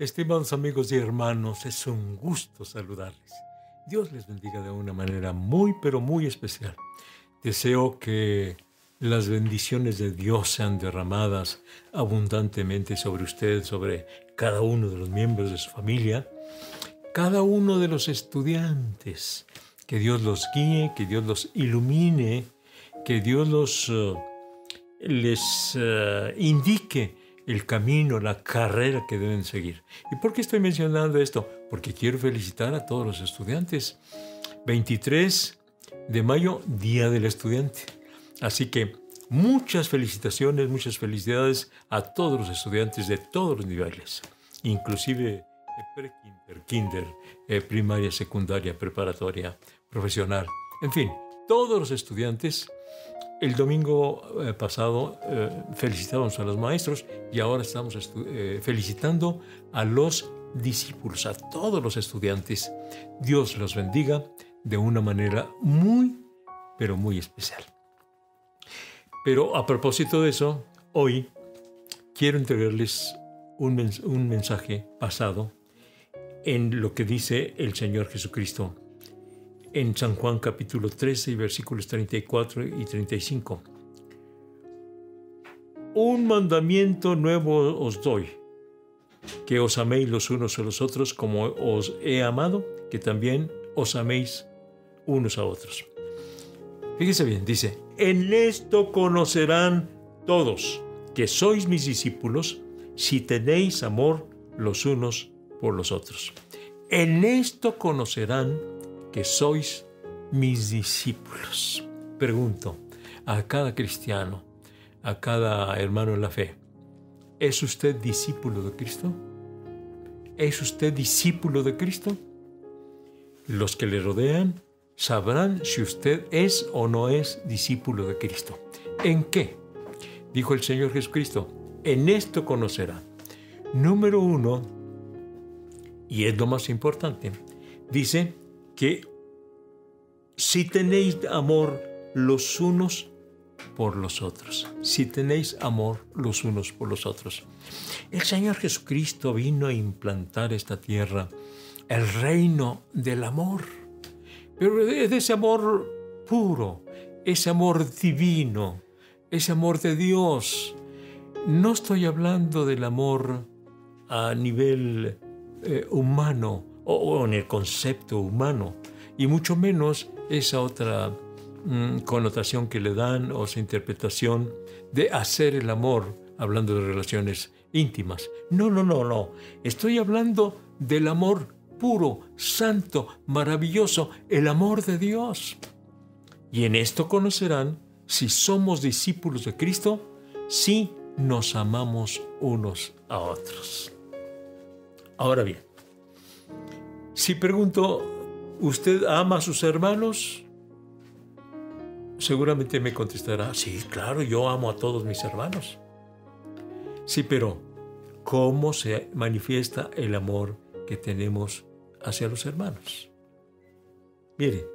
Estimados amigos y hermanos, es un gusto saludarles. Dios les bendiga de una manera muy, pero muy especial. Deseo que las bendiciones de Dios sean derramadas abundantemente sobre usted, sobre cada uno de los miembros de su familia, cada uno de los estudiantes. Que Dios los guíe, que Dios los ilumine, que Dios los eh, les eh, indique el camino, la carrera que deben seguir. ¿Y por qué estoy mencionando esto? Porque quiero felicitar a todos los estudiantes. 23 de mayo, Día del Estudiante. Así que muchas felicitaciones, muchas felicidades a todos los estudiantes de todos los niveles, inclusive pre-kinder, kinder, eh, primaria, secundaria, preparatoria, profesional, en fin, todos los estudiantes el domingo eh, pasado eh, felicitamos a los maestros y ahora estamos eh, felicitando a los discípulos, a todos los estudiantes. Dios los bendiga de una manera muy, pero muy especial. Pero a propósito de eso, hoy quiero entregarles un, un mensaje pasado en lo que dice el Señor Jesucristo en San Juan capítulo 13 y versículos 34 y 35. Un mandamiento nuevo os doy, que os améis los unos a los otros como os he amado, que también os améis unos a otros. Fíjese bien, dice, en esto conocerán todos que sois mis discípulos si tenéis amor los unos por los otros. En esto conocerán que sois mis discípulos. Pregunto a cada cristiano, a cada hermano en la fe, ¿es usted discípulo de Cristo? ¿Es usted discípulo de Cristo? Los que le rodean sabrán si usted es o no es discípulo de Cristo. ¿En qué? Dijo el Señor Jesucristo, en esto conocerán. Número uno, y es lo más importante, dice, que si tenéis amor los unos por los otros, si tenéis amor los unos por los otros. El Señor Jesucristo vino a implantar esta tierra el reino del amor, pero es ese amor puro, ese amor divino, ese amor de Dios. No estoy hablando del amor a nivel eh, humano, o, en el concepto humano, y mucho menos esa otra mm, connotación que le dan o esa interpretación de hacer el amor, hablando de relaciones íntimas. No, no, no, no. Estoy hablando del amor puro, santo, maravilloso, el amor de Dios. Y en esto conocerán si somos discípulos de Cristo, si nos amamos unos a otros. Ahora bien, si pregunto, ¿usted ama a sus hermanos? Seguramente me contestará, sí, claro, yo amo a todos mis hermanos. Sí, pero ¿cómo se manifiesta el amor que tenemos hacia los hermanos? Mire,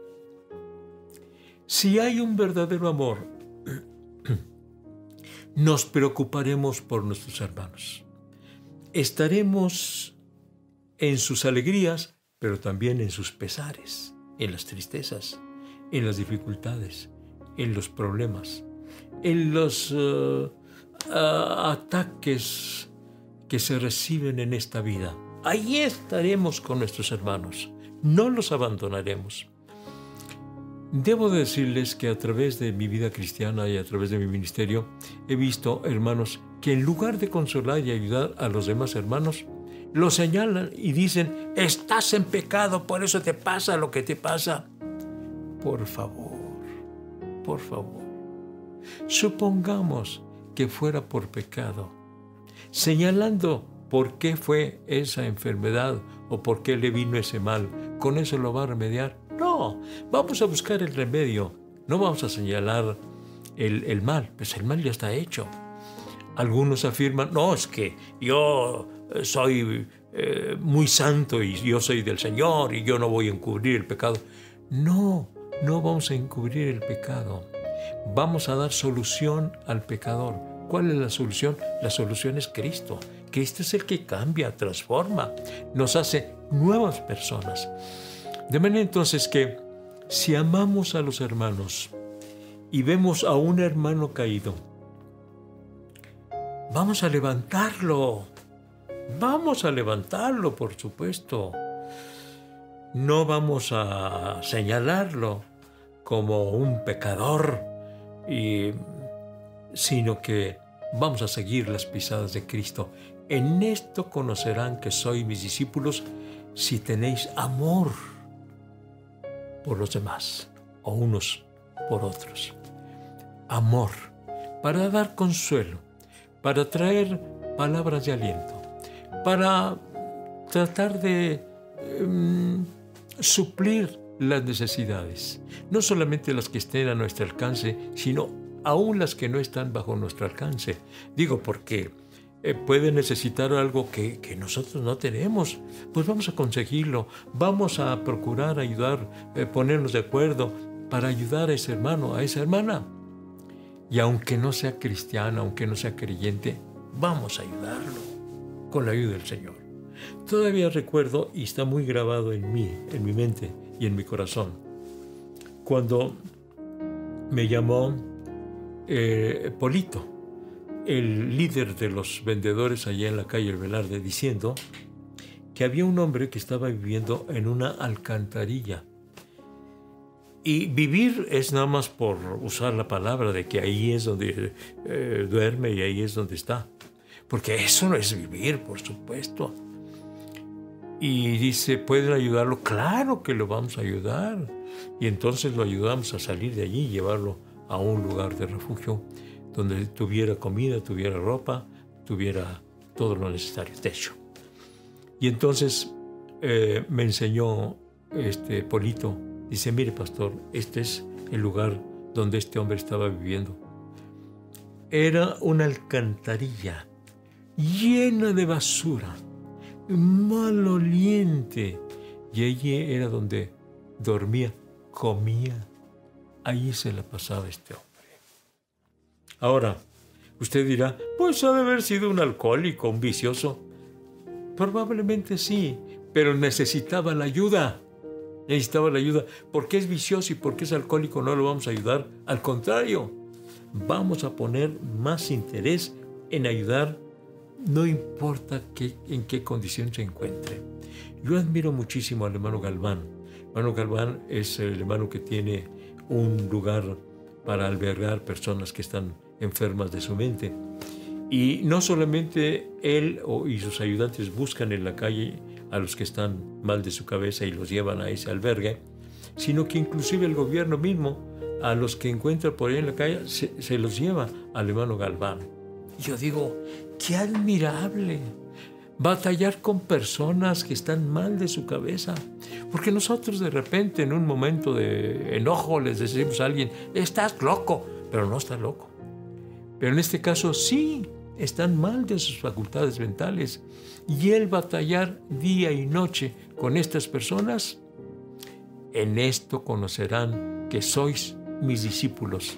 si hay un verdadero amor, nos preocuparemos por nuestros hermanos. Estaremos en sus alegrías pero también en sus pesares, en las tristezas, en las dificultades, en los problemas, en los eh, ataques que se reciben en esta vida. Ahí estaremos con nuestros hermanos, no los abandonaremos. Debo decirles que a través de mi vida cristiana y a través de mi ministerio he visto hermanos que en lugar de consolar y ayudar a los demás hermanos, lo señalan y dicen, estás en pecado, por eso te pasa lo que te pasa. Por favor, por favor, supongamos que fuera por pecado, señalando por qué fue esa enfermedad o por qué le vino ese mal, ¿con eso lo va a remediar? No, vamos a buscar el remedio, no vamos a señalar el, el mal, pues el mal ya está hecho. Algunos afirman, no, es que yo soy eh, muy santo y yo soy del Señor y yo no voy a encubrir el pecado. No, no vamos a encubrir el pecado. Vamos a dar solución al pecador. ¿Cuál es la solución? La solución es Cristo. Cristo es el que cambia, transforma, nos hace nuevas personas. De manera entonces que si amamos a los hermanos y vemos a un hermano caído, vamos a levantarlo. Vamos a levantarlo, por supuesto. No vamos a señalarlo como un pecador, sino que vamos a seguir las pisadas de Cristo. En esto conocerán que sois mis discípulos si tenéis amor por los demás o unos por otros. Amor para dar consuelo, para traer palabras de aliento, para tratar de em, suplir las necesidades, no solamente las que estén a nuestro alcance, sino aún las que no están bajo nuestro alcance. Digo porque eh, puede necesitar algo que, nosotros no tenemos, pues vamos a conseguirlo, vamos a procurar ayudar, eh, ponernos de acuerdo para ayudar a ese hermano, a esa hermana. Y aunque no sea cristiano, aunque no sea creyente, vamos a ayudarlo con la ayuda del Señor. Todavía recuerdo, y está muy grabado en mí, en mi mente y en mi corazón, cuando me llamó eh, Polito, el líder de los vendedores allá en la calle El Velarde diciendo que había un hombre que estaba viviendo en una alcantarilla. Y vivir es nada más por usar la palabra de que ahí es donde eh, duerme y ahí es donde está. Porque eso no es vivir, por supuesto. Y dice, ¿pueden ayudarlo? Claro que lo vamos a ayudar. Y entonces lo ayudamos a salir de allí y llevarlo a un lugar de refugio donde tuviera comida, tuviera ropa, tuviera todo lo necesario, techo. Y entonces eh, me enseñó este Polito, dice, mire pastor, este es el lugar donde este hombre estaba viviendo. Era una alcantarilla llena de basura, maloliente, y allí era donde dormía, comía. Ahí se la pasaba este hombre. Ahora, usted dirá, pues ha de haber sido un alcohólico, un vicioso. Probablemente sí, pero necesitaba la ayuda. Necesitaba la ayuda. ¿Por qué es vicioso y por qué es alcohólico? No lo vamos a ayudar. Al contrario, vamos a poner más interés en ayudar, no importa qué, en qué condición se encuentre. Yo admiro muchísimo al hermano Galván. hermano Galván es el hermano que tiene un lugar para albergar personas que están enfermas de su mente. Y no solamente él y sus ayudantes buscan en la calle a los que están mal de su cabeza y los llevan a ese albergue, sino que inclusive el gobierno mismo a los que encuentra por ahí en la calle se, los lleva al hermano Galván. Yo digo, qué admirable batallar con personas que están mal de su cabeza. Porque nosotros de repente en un momento de enojo les decimos a alguien, estás loco, pero no está loco. Pero en este caso sí, están mal de sus facultades mentales. Y el batallar día y noche con estas personas, en esto conocerán que sois mis discípulos,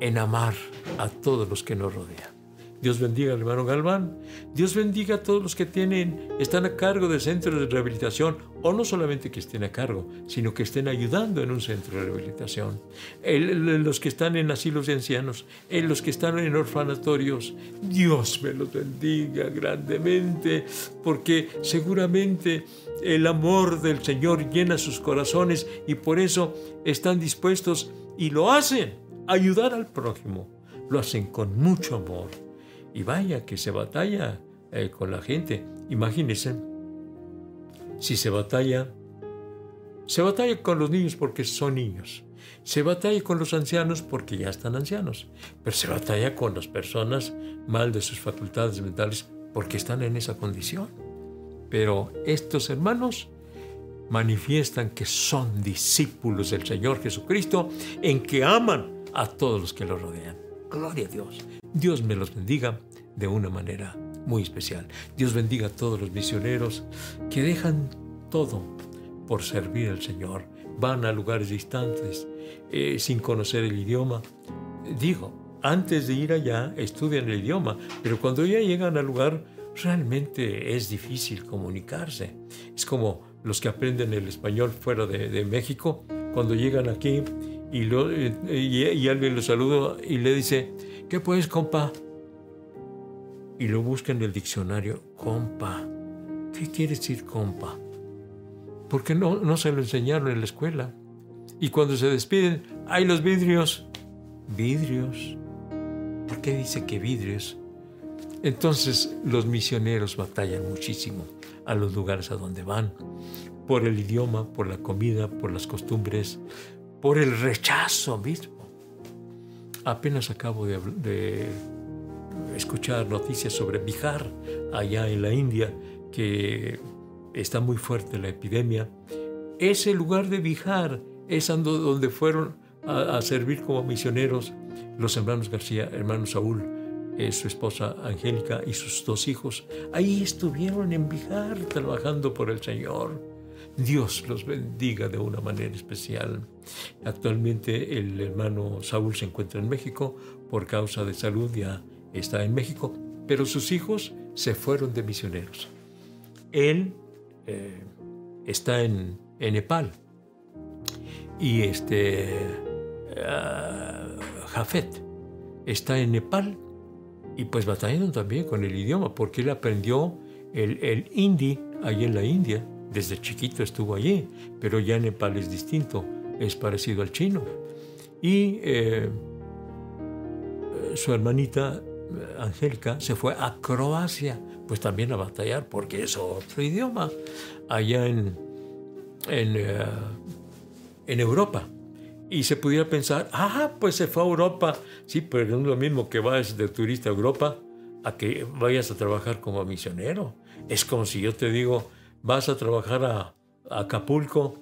en amar a todos los que nos rodean. Dios bendiga al hermano Galván. Dios bendiga a todos los que tienen, están a cargo de centros de rehabilitación, o no solamente que estén a cargo, sino que estén ayudando en un centro de rehabilitación. los que están en asilos de ancianos, los que están en orfanatorios. Dios me los bendiga grandemente, porque seguramente el amor del Señor llena sus corazones y por eso están dispuestos y lo hacen, ayudar al prójimo. Lo hacen con mucho amor y vaya que se batalla eh, con la gente. Imagínense, si se batalla, se batalla con los niños porque son niños. Se batalla con los ancianos porque ya están ancianos. Pero se batalla con las personas mal de sus facultades mentales porque están en esa condición. Pero estos hermanos manifiestan que son discípulos del Señor Jesucristo en que aman a todos los que lo rodean. Gloria a Dios. Dios me los bendiga de una manera muy especial. Dios bendiga a todos los misioneros que dejan todo por servir al Señor. Van a lugares distantes eh, sin conocer el idioma. Digo, antes de ir allá estudian el idioma, pero cuando ya llegan al lugar realmente es difícil comunicarse. Es como los que aprenden el español fuera de, México, cuando llegan aquí y, lo, y, alguien los saluda y le dice, ¿qué puedes, compa? Y lo busca en el diccionario, compa. ¿Qué quiere decir compa? Porque no, no se lo enseñaron en la escuela. Y cuando se despiden, hay los vidrios. Vidrios. ¿Por qué dice que vidrios? Entonces los misioneros batallan muchísimo a los lugares a donde van, por el idioma, por la comida, por las costumbres, por el rechazo mismo. Apenas acabo de, escuchar noticias sobre Bihar, allá en la India, que está muy fuerte la epidemia. Ese lugar de Bihar es donde fueron a servir como misioneros los hermanos García, hermano Saúl, eh, su esposa Angélica y sus dos hijos. Ahí estuvieron en Bijar trabajando por el Señor. Dios los bendiga de una manera especial. Actualmente el hermano Saúl se encuentra en México por causa de salud, ya está en México, pero sus hijos se fueron de misioneros. Él eh, está en, Nepal y este ah, Jafet está en Nepal y pues batallando también con el idioma porque él aprendió el, el hindi allí en la India. Desde chiquito estuvo allí, pero ya Nepal es distinto, es parecido al chino. Y eh, su hermanita eh, Angélica se fue a Croacia, pues también a batallar porque es otro idioma, allá en, en, eh, en Europa. Y se pudiera pensar, ah, pues se fue a Europa. Sí, pero no es lo mismo que vayas de turista a Europa a que vayas a trabajar como misionero. Es como si yo te digo, vas a trabajar a, Acapulco.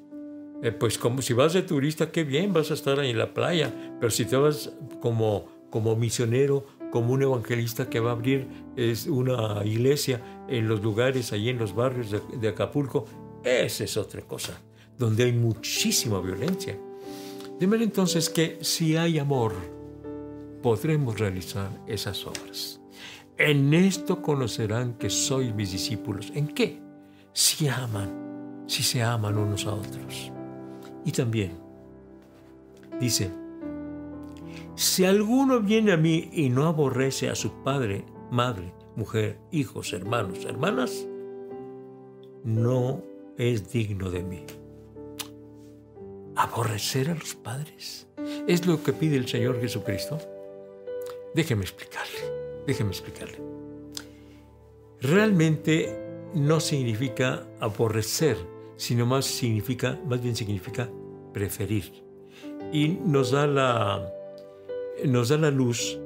Eh, pues como si vas de turista, qué bien, vas a estar ahí en la playa. Pero si te vas como, como misionero, como un evangelista que va a abrir es una iglesia en los lugares, allí en los barrios de, de Acapulco, esa es otra cosa, donde hay muchísima violencia. De manera entonces que si hay amor, podremos realizar esas obras. En esto conocerán que sois mis discípulos. ¿En qué? Si aman, si se aman unos a otros. Y también dice, si alguno viene a mí y no aborrece a su padre, madre, mujer, hijos, hermanos, hermanas, no es digno de mí aborrecer a los padres. ¿Es lo que pide el Señor Jesucristo? Déjeme explicarle, déjeme explicarle. Realmente no significa aborrecer, sino más significa, más bien significa preferir. Y nos da la, nos da la luz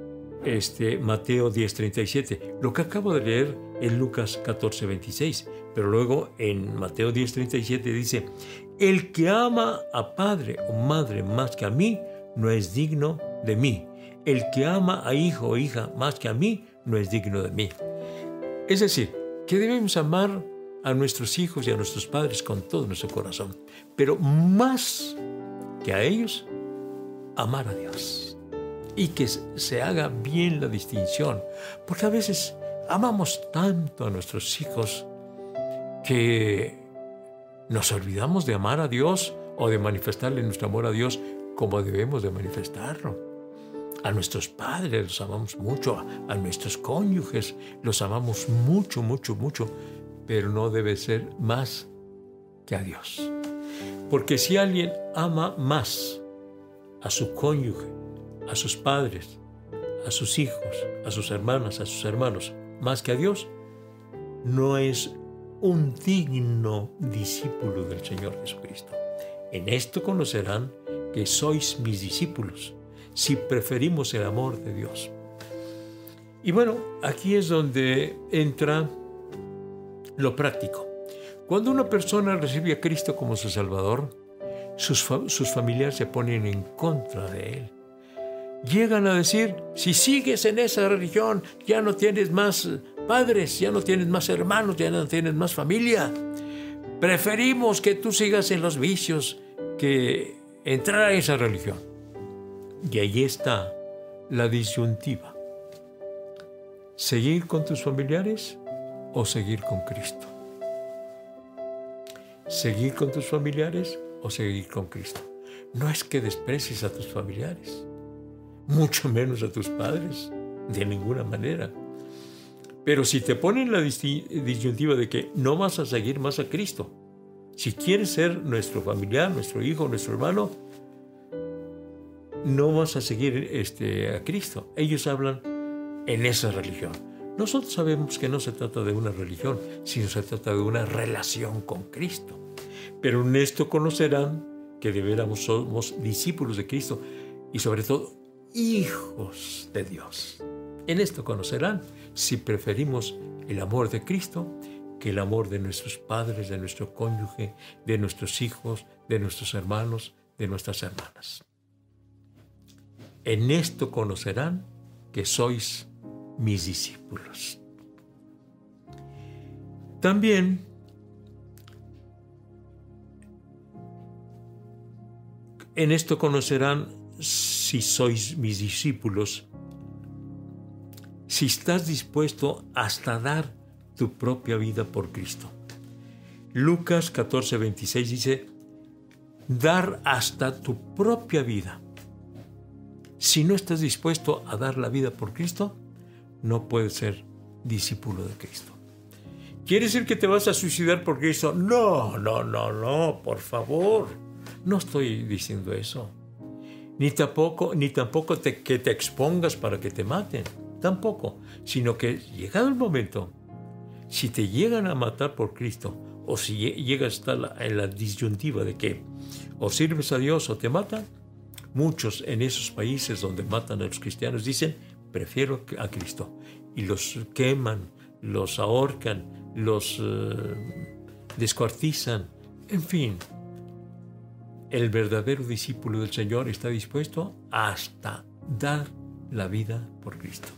este, Mateo 10:37. Lo que acabo de leer es Lucas 14:26, pero luego en Mateo 10:37 dice, el que ama a padre o madre más que a mí, no es digno de mí. El que ama a hijo o hija más que a mí, no es digno de mí. Es decir, que debemos amar a nuestros hijos y a nuestros padres con todo nuestro corazón, pero más que a ellos, amar a Dios. Y que se haga bien la distinción, porque a veces amamos tanto a nuestros hijos que nos olvidamos de amar a Dios o de manifestarle nuestro amor a Dios como debemos de manifestarlo. A nuestros padres los amamos mucho, a, nuestros cónyuges los amamos mucho, mucho, mucho, pero no debe ser más que a Dios. Porque si alguien ama más a su cónyuge, a sus padres, a sus hijos, a sus hermanas, a sus hermanos, más que a Dios, no es un digno discípulo del Señor Jesucristo. En esto conocerán que sois mis discípulos, si preferimos el amor de Dios. Y bueno, aquí es donde entra lo práctico. Cuando una persona recibe a Cristo como su Salvador, sus, sus familiares se ponen en contra de Él. Llegan a decir, si sigues en esa religión, ya no tienes más padres, ya no tienes más hermanos, ya no tienes más familia. Preferimos que tú sigas en los vicios que entrar a esa religión. Y ahí está la disyuntiva. ¿Seguir con tus familiares o seguir con Cristo? ¿Seguir con tus familiares o seguir con Cristo? No es que desprecies a tus familiares, mucho menos a tus padres, de ninguna manera. Pero si te ponen la disyuntiva de que no vas a seguir más a Cristo, si quieres ser nuestro familiar, nuestro hijo, nuestro hermano, no vas a seguir este, a Cristo. Ellos hablan en esa religión. Nosotros sabemos que no se trata de una religión, sino se trata de una relación con Cristo. Pero en esto conocerán que de veras somos discípulos de Cristo y sobre todo hijos de Dios. En esto conocerán si preferimos el amor de Cristo que el amor de nuestros padres, de nuestro cónyuge, de nuestros hijos, de nuestros hermanos, de nuestras hermanas. En esto conocerán que sois mis discípulos. También en esto conocerán si sois mis discípulos, si estás dispuesto hasta dar tu propia vida por Cristo. Lucas 14, 26 dice, dar hasta tu propia vida. Si no estás dispuesto a dar la vida por Cristo, no puedes ser discípulo de Cristo. ¿Quiere decir que te vas a suicidar por Cristo? No, no, no, no, por favor. No estoy diciendo eso. Ni tampoco, ni tampoco te, que te expongas para que te maten. Tampoco. Sino que llegado el momento, si te llegan a matar por Cristo, o si llegas a estar en la disyuntiva de que o sirves a Dios o te matan, muchos en esos países donde matan a los cristianos dicen, prefiero a Cristo. Y los queman, los ahorcan, los eh, descuartizan, en fin. El verdadero discípulo del Señor está dispuesto hasta dar la vida por Cristo.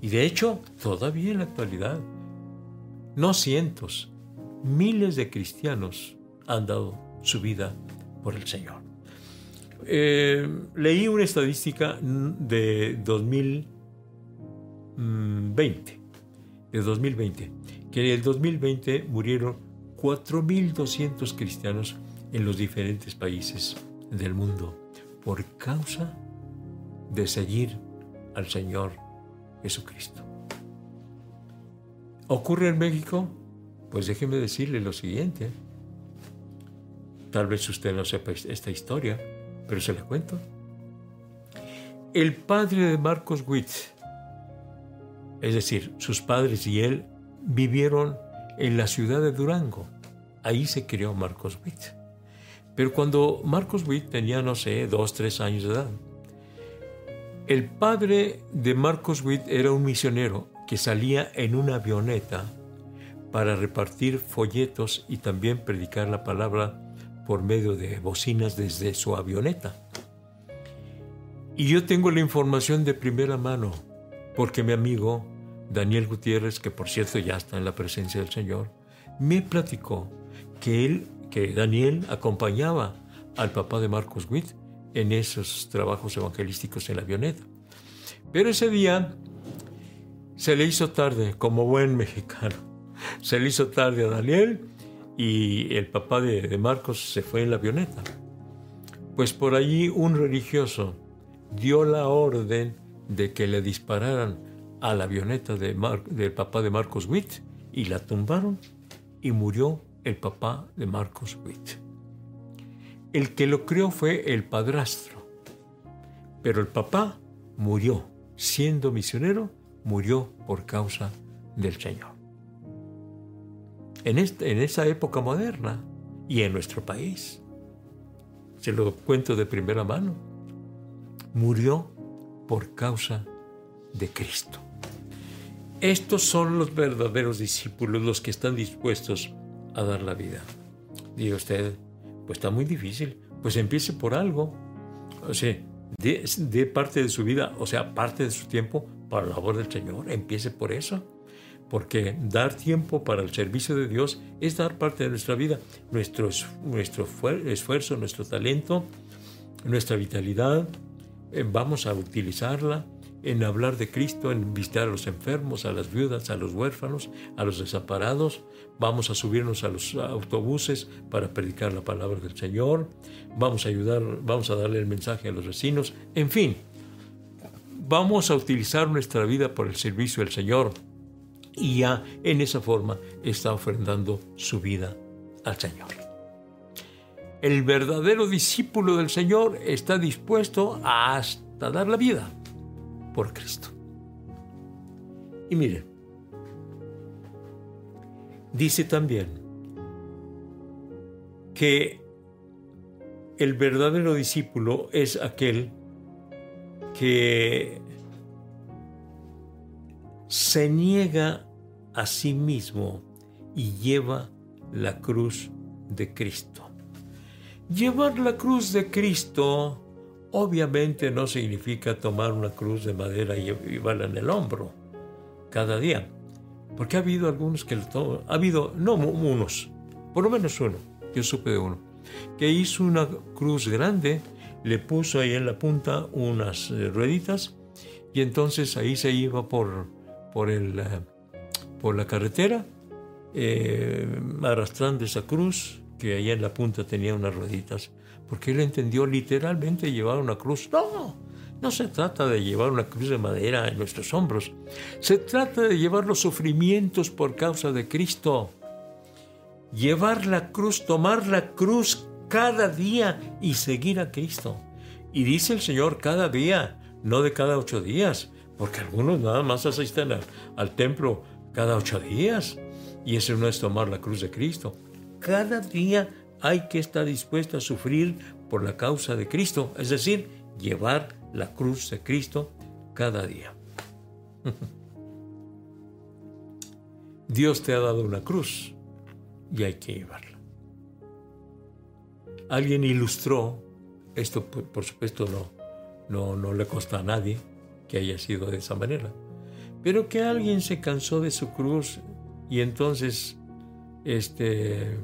Y de hecho, todavía en la actualidad, no cientos, miles de cristianos han dado su vida por el Señor. Eh, leí una estadística de 2000 20, de 2020, que en el 2020 murieron 4.200 cristianos en los diferentes países del mundo por causa de seguir al Señor Jesucristo. ¿Ocurre en México? Pues déjeme decirle lo siguiente. Tal vez usted no sepa esta historia, pero se la cuento. El padre de Marcos Witt, es decir, sus padres y él vivieron en la ciudad de Durango. Ahí se crió Marcos Witt. Pero cuando Marcos Witt tenía, no sé, dos, tres años de edad, el padre de Marcos Witt era un misionero que salía en una avioneta para repartir folletos y también predicar la palabra por medio de bocinas desde su avioneta. Y yo tengo la información de primera mano, porque mi amigo Daniel Gutiérrez, que por cierto ya está en la presencia del Señor, me platicó que él, que Daniel acompañaba al papá de Marcos Witt en esos trabajos evangelísticos en la avioneta. Pero ese día se le hizo tarde, como buen mexicano. Se le hizo tarde a Daniel y el papá de, Marcos se fue en la avioneta. Pues por allí un religioso dio la orden de que le dispararan a la avioneta de del papá de Marcos Witt y la tumbaron y murió el papá de Marcos Witt. El que lo crió fue el padrastro, pero el papá murió, siendo misionero, murió por causa del Señor. En, este, en esa época moderna y en nuestro país, se lo cuento de primera mano, murió por causa de Cristo. Estos son los verdaderos discípulos, los que están dispuestos a dar la vida. Diga usted, pues está muy difícil. Pues empiece por algo. O sea, de, parte de su vida, o sea, parte de su tiempo para la labor del Señor. Empiece por eso. Porque dar tiempo para el servicio de Dios es dar parte de nuestra vida, nuestro, nuestro esfuerzo, nuestro talento, nuestra vitalidad. Eh, vamos a utilizarla en hablar de Cristo, en visitar a los enfermos, a las viudas, a los huérfanos, a los desamparados. Vamos a subirnos a los autobuses para predicar la palabra del Señor. Vamos a ayudar, vamos a darle el mensaje a los vecinos. En fin, vamos a utilizar nuestra vida por el servicio del Señor. Y ya en esa forma está ofrendando su vida al Señor. El verdadero discípulo del Señor está dispuesto hasta dar la vida por Cristo. Y miren, dice también que el verdadero discípulo es aquel que se niega a sí mismo y lleva la cruz de Cristo. Llevar la cruz de Cristo obviamente no significa tomar una cruz de madera y llevarla en el hombro cada día. Porque ha habido algunos que ha habido, no unos, por lo menos uno, yo supe de uno, que hizo una cruz grande, le puso ahí en la punta unas eh, rueditas y entonces ahí se iba por, por, el, eh, por la carretera eh, arrastrando esa cruz que ahí en la punta tenía unas rueditas, porque él entendió literalmente llevar una cruz. No, no se trata de llevar una cruz de madera en nuestros hombros, se trata de llevar los sufrimientos por causa de Cristo. Llevar la cruz, tomar la cruz cada día y seguir a Cristo. Y dice el Señor cada día, no de cada ocho días, porque algunos nada más asisten al, templo cada ocho días. Y eso no es tomar la cruz de Cristo. Cada día hay que estar dispuesto a sufrir por la causa de Cristo, es decir, llevar la cruz de Cristo cada día. Dios te ha dado una cruz y hay que llevarla. Alguien ilustró, esto por supuesto no, no, no le consta a nadie que haya sido de esa manera, pero que alguien se cansó de su cruz y entonces, este,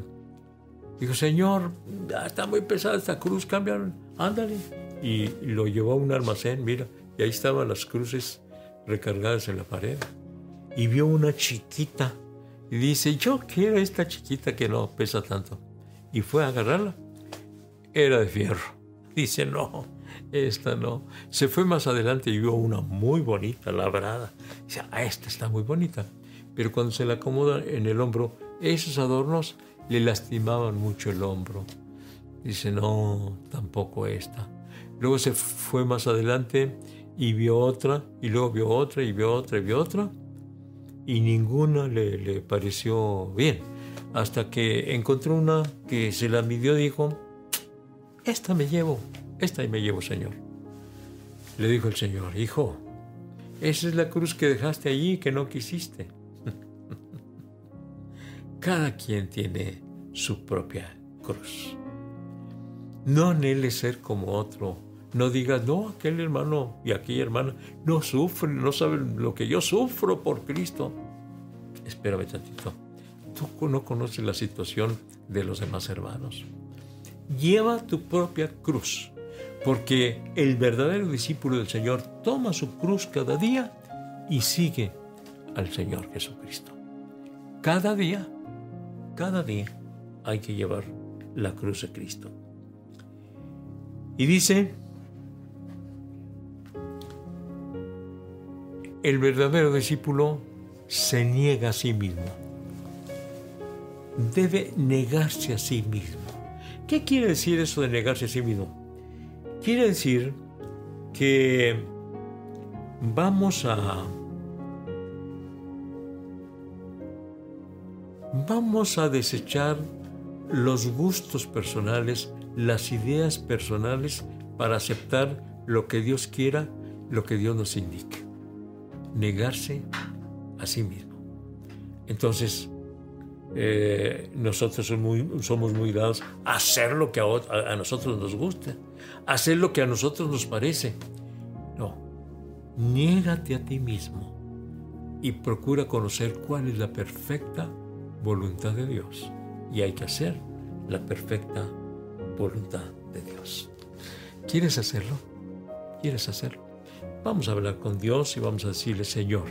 dijo, Señor, está muy pesada esta cruz, cámbialo, ándale. Y lo llevó a un almacén, mira, y ahí estaban las cruces recargadas en la pared. Y vio una chiquita. Y dice, yo quiero esta chiquita que no pesa tanto. Y fue a agarrarla. Era de fierro. Dice, no, esta no. Se fue más adelante y vio una muy bonita, labrada. Dice, ah, esta está muy bonita pero cuando se le acomoda en el hombro, esos adornos le lastimaban mucho el hombro. Dice, no, tampoco esta. Luego se fue más adelante y vio otra, y luego vio otra, y vio otra, y vio otra, y ninguna le, le pareció bien. Hasta que encontró una que se la midió y dijo, esta me llevo, esta me llevo, Señor. Le dijo el Señor, hijo, esa es la cruz que dejaste allí que no quisiste. Cada quien tiene su propia cruz. No anhele ser como otro. No digas, no, aquel hermano y aquella hermana no sufren, no saben lo que yo sufro por Cristo. Espérame tantito. Tú no conoces la situación de los demás hermanos. Lleva tu propia cruz, porque el verdadero discípulo del Señor toma su cruz cada día y sigue al Señor Jesucristo. Cada día cada día hay que llevar la cruz de Cristo. Y dice, el verdadero discípulo se niega a sí mismo. Debe negarse a sí mismo. ¿Qué quiere decir eso de negarse a sí mismo? Quiere decir que vamos a vamos a desechar los gustos personales, las ideas personales para aceptar lo que Dios quiera, lo que Dios nos indique. Negarse a sí mismo. Entonces, eh, nosotros somos muy, dados a hacer lo que a, a nosotros nos gusta, hacer lo que a nosotros nos parece. No, niégate a ti mismo y procura conocer cuál es la perfecta voluntad de Dios y hay que hacer la perfecta voluntad de Dios. ¿Quieres hacerlo? ¿Quieres hacerlo? Vamos a hablar con Dios y vamos a decirle, Señor,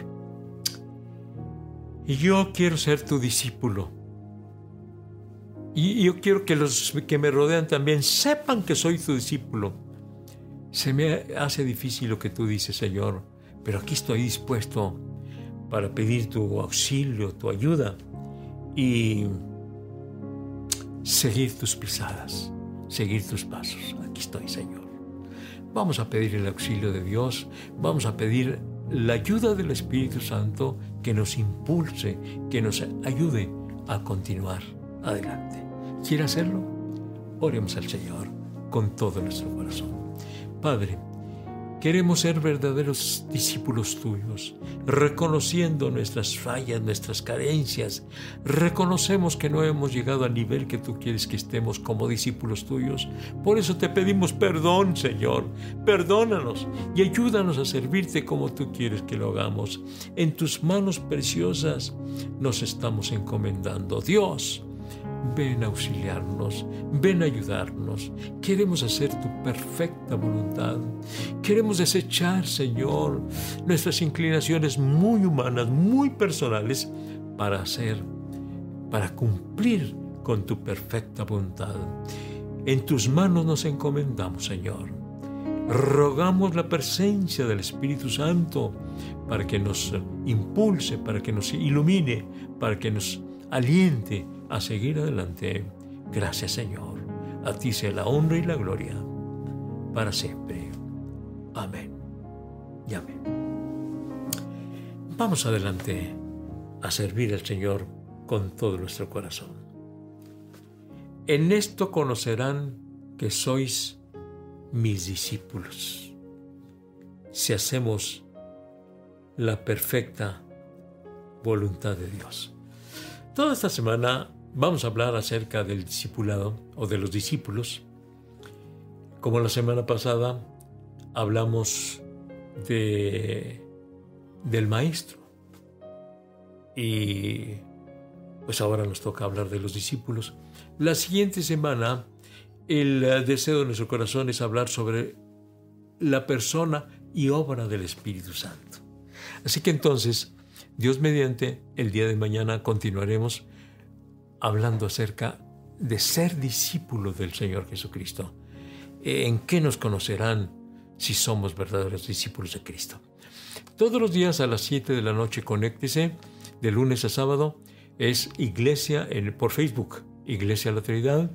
yo quiero ser tu discípulo. Y yo quiero que los que me rodean también sepan que soy tu discípulo. Se me hace difícil lo que tú dices, Señor, pero aquí estoy dispuesto para pedir tu auxilio, tu ayuda y seguir tus pisadas, seguir tus pasos. Aquí estoy, Señor. Vamos a pedir el auxilio de Dios, vamos a pedir la ayuda del Espíritu Santo que nos impulse, que nos ayude a continuar adelante. ¿Quiere hacerlo? Oremos al Señor con todo nuestro corazón. Padre, Queremos ser verdaderos discípulos tuyos, reconociendo nuestras fallas, nuestras carencias. Reconocemos que no hemos llegado al nivel que tú quieres que estemos como discípulos tuyos. Por eso te pedimos perdón, Señor. Perdónanos y ayúdanos a servirte como tú quieres que lo hagamos. En tus manos preciosas nos estamos encomendando. Dios, ven a auxiliarnos, ven a ayudarnos. Queremos hacer tu perfecta voluntad. Queremos desechar, Señor, nuestras inclinaciones muy humanas, muy personales, para hacer, para cumplir con tu perfecta voluntad. En tus manos nos encomendamos, Señor. Rogamos la presencia del Espíritu Santo para que nos impulse, para que nos ilumine, para que nos aliente a seguir adelante. Gracias Señor. A ti sea la honra y la gloria para siempre. Amén. Y amén. Vamos adelante a servir al Señor con todo nuestro corazón. En esto conocerán que sois mis discípulos, si hacemos la perfecta voluntad de Dios. Toda esta semana Vamos a hablar acerca del discipulado o de los discípulos. Como la semana pasada hablamos de, del maestro. Y pues ahora nos toca hablar de los discípulos. La siguiente semana el deseo de nuestro corazón es hablar sobre la persona y obra del Espíritu Santo. Así que entonces, Dios mediante, el día de mañana continuaremos hablando acerca de ser discípulos del Señor Jesucristo. ¿En qué nos conocerán si somos verdaderos discípulos de Cristo? Todos los días a las 7 de la noche conéctese, de lunes a sábado, es Iglesia por Facebook, Iglesia La Trinidad.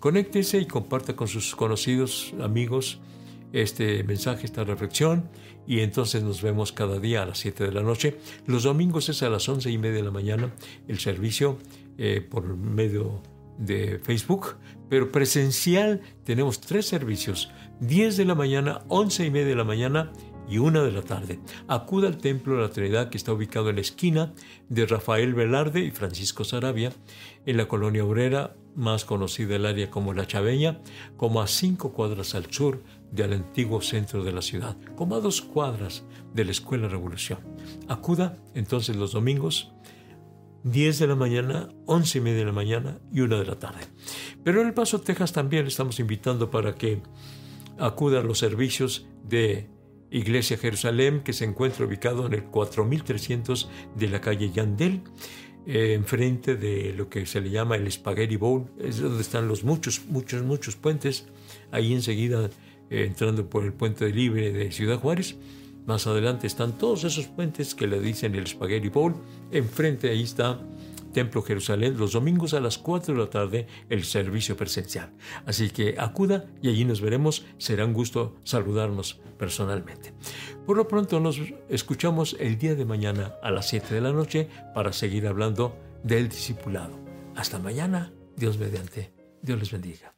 Conéctese y comparta con sus conocidos, amigos, este mensaje, esta reflexión, y entonces nos vemos cada día a las 7 de la noche. Los domingos es a las 11 y media de la mañana el servicio eh, por medio de Facebook, pero presencial tenemos tres servicios, 10 de la mañana, 11 y media de la mañana y una de la tarde. Acuda al Templo de la Trinidad que está ubicado en la esquina de Rafael Velarde y Francisco Sarabia, en la colonia obrera, más conocida el área como La Chaveña, como a cinco cuadras al sur del antiguo centro de la ciudad, como a dos cuadras de la Escuela Revolución. Acuda entonces los domingos 10 de la mañana, 11 y media de la mañana y 1 de la tarde. Pero en El Paso, Texas también estamos invitando para que acuda a los servicios de Iglesia Jerusalén, que se encuentra ubicado en el 4300 de la calle Yandel, eh, enfrente de lo que se le llama el Spaghetti Bowl, es donde están los muchos, muchos, muchos puentes, ahí enseguida eh, entrando por el puente libre de Ciudad Juárez. Más adelante están todos esos puentes que le dicen el Spaghetti Bowl. Enfrente ahí está Templo Jerusalén, los domingos a las 4 de la tarde, el servicio presencial. Así que acuda y allí nos veremos. Será un gusto saludarnos personalmente. Por lo pronto nos escuchamos el día de mañana a las 7 de la noche para seguir hablando del discipulado. Hasta mañana, Dios mediante. Dios les bendiga.